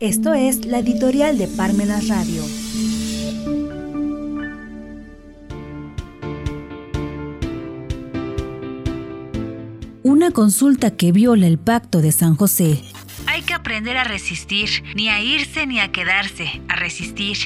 Esto es la editorial de Parmenas Radio. Una consulta que viola el pacto de San José. Hay que aprender a resistir, ni a irse ni a quedarse, a resistir,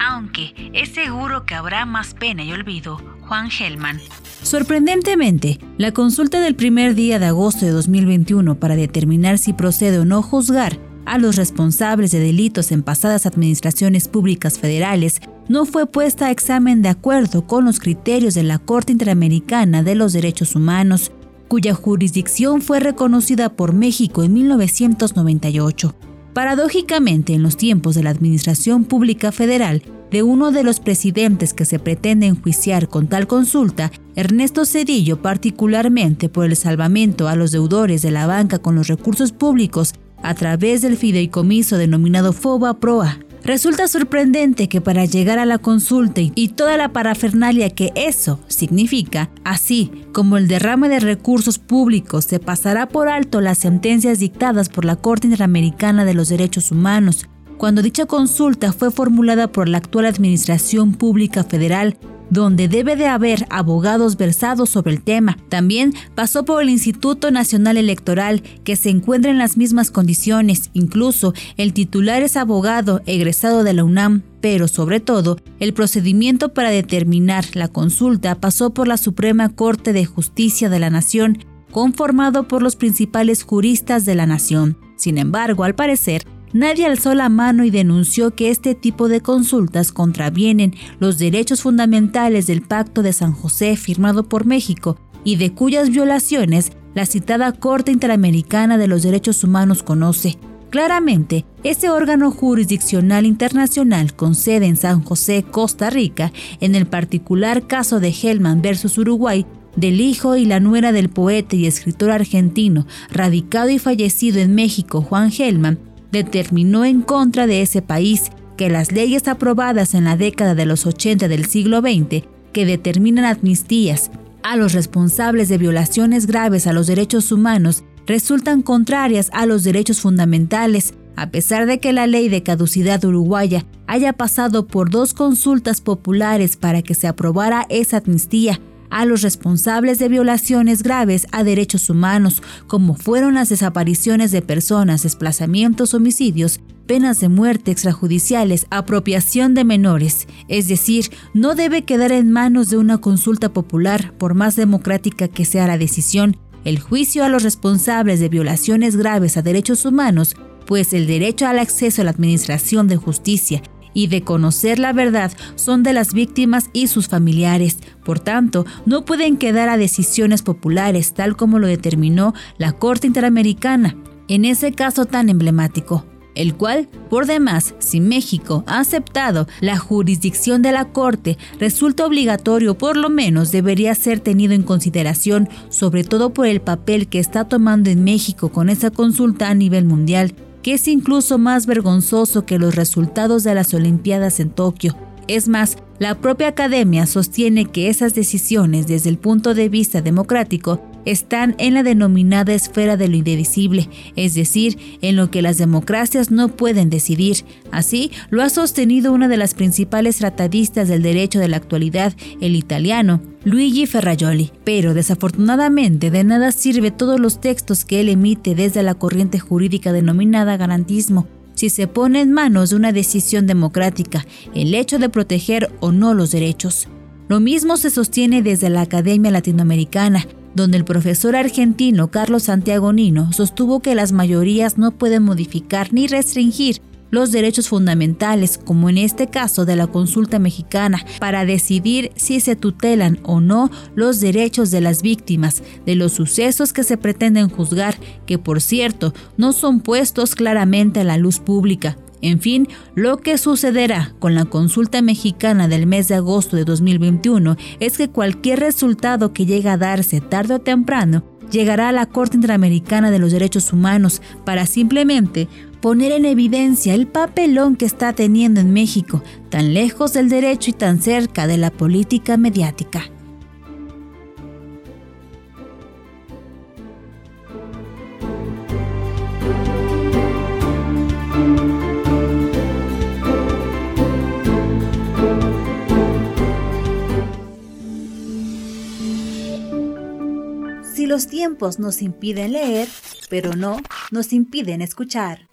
aunque es seguro que habrá más pena y olvido. Juan Gelman. Sorprendentemente, la consulta del primer día de agosto de 2021 para determinar si procede o no juzgar a los responsables de delitos en pasadas administraciones públicas federales no fue puesta a examen de acuerdo con los criterios de la Corte Interamericana de los Derechos Humanos, cuya jurisdicción fue reconocida por México en 1998. Paradójicamente, en los tiempos de la Administración Pública Federal, de uno de los presidentes que se pretende enjuiciar con tal consulta, Ernesto Cedillo, particularmente por el salvamento a los deudores de la banca con los recursos públicos a través del fideicomiso denominado FOBA PROA. Resulta sorprendente que para llegar a la consulta y toda la parafernalia que eso significa, así como el derrame de recursos públicos, se pasará por alto las sentencias dictadas por la Corte Interamericana de los Derechos Humanos, cuando dicha consulta fue formulada por la actual Administración Pública Federal donde debe de haber abogados versados sobre el tema. También pasó por el Instituto Nacional Electoral, que se encuentra en las mismas condiciones. Incluso el titular es abogado egresado de la UNAM, pero sobre todo, el procedimiento para determinar la consulta pasó por la Suprema Corte de Justicia de la Nación, conformado por los principales juristas de la nación. Sin embargo, al parecer, Nadie alzó la mano y denunció que este tipo de consultas contravienen los derechos fundamentales del Pacto de San José firmado por México y de cuyas violaciones la citada Corte Interamericana de los Derechos Humanos conoce. Claramente, ese órgano jurisdiccional internacional con sede en San José, Costa Rica, en el particular caso de Hellman versus Uruguay, del hijo y la nuera del poeta y escritor argentino, radicado y fallecido en México, Juan Hellman, determinó en contra de ese país que las leyes aprobadas en la década de los 80 del siglo XX, que determinan amnistías a los responsables de violaciones graves a los derechos humanos, resultan contrarias a los derechos fundamentales, a pesar de que la ley de caducidad uruguaya haya pasado por dos consultas populares para que se aprobara esa amnistía a los responsables de violaciones graves a derechos humanos, como fueron las desapariciones de personas, desplazamientos, homicidios, penas de muerte extrajudiciales, apropiación de menores. Es decir, no debe quedar en manos de una consulta popular, por más democrática que sea la decisión, el juicio a los responsables de violaciones graves a derechos humanos, pues el derecho al acceso a la administración de justicia y de conocer la verdad son de las víctimas y sus familiares. Por tanto, no pueden quedar a decisiones populares tal como lo determinó la Corte Interamericana, en ese caso tan emblemático el cual, por demás, si México ha aceptado la jurisdicción de la Corte, resulta obligatorio, por lo menos debería ser tenido en consideración, sobre todo por el papel que está tomando en México con esa consulta a nivel mundial que es incluso más vergonzoso que los resultados de las Olimpiadas en Tokio. Es más, la propia academia sostiene que esas decisiones desde el punto de vista democrático están en la denominada esfera de lo indivisible, es decir, en lo que las democracias no pueden decidir. Así lo ha sostenido una de las principales tratadistas del derecho de la actualidad, el italiano, Luigi Ferrajoli. Pero desafortunadamente de nada sirve todos los textos que él emite desde la corriente jurídica denominada garantismo si se pone en manos de una decisión democrática el hecho de proteger o no los derechos. Lo mismo se sostiene desde la Academia Latinoamericana, donde el profesor argentino Carlos Santiago Nino sostuvo que las mayorías no pueden modificar ni restringir los derechos fundamentales, como en este caso de la consulta mexicana, para decidir si se tutelan o no los derechos de las víctimas de los sucesos que se pretenden juzgar, que por cierto no son puestos claramente a la luz pública. En fin, lo que sucederá con la consulta mexicana del mes de agosto de 2021 es que cualquier resultado que llegue a darse tarde o temprano llegará a la Corte Interamericana de los Derechos Humanos para simplemente poner en evidencia el papelón que está teniendo en México, tan lejos del derecho y tan cerca de la política mediática. Si los tiempos nos impiden leer, pero no nos impiden escuchar.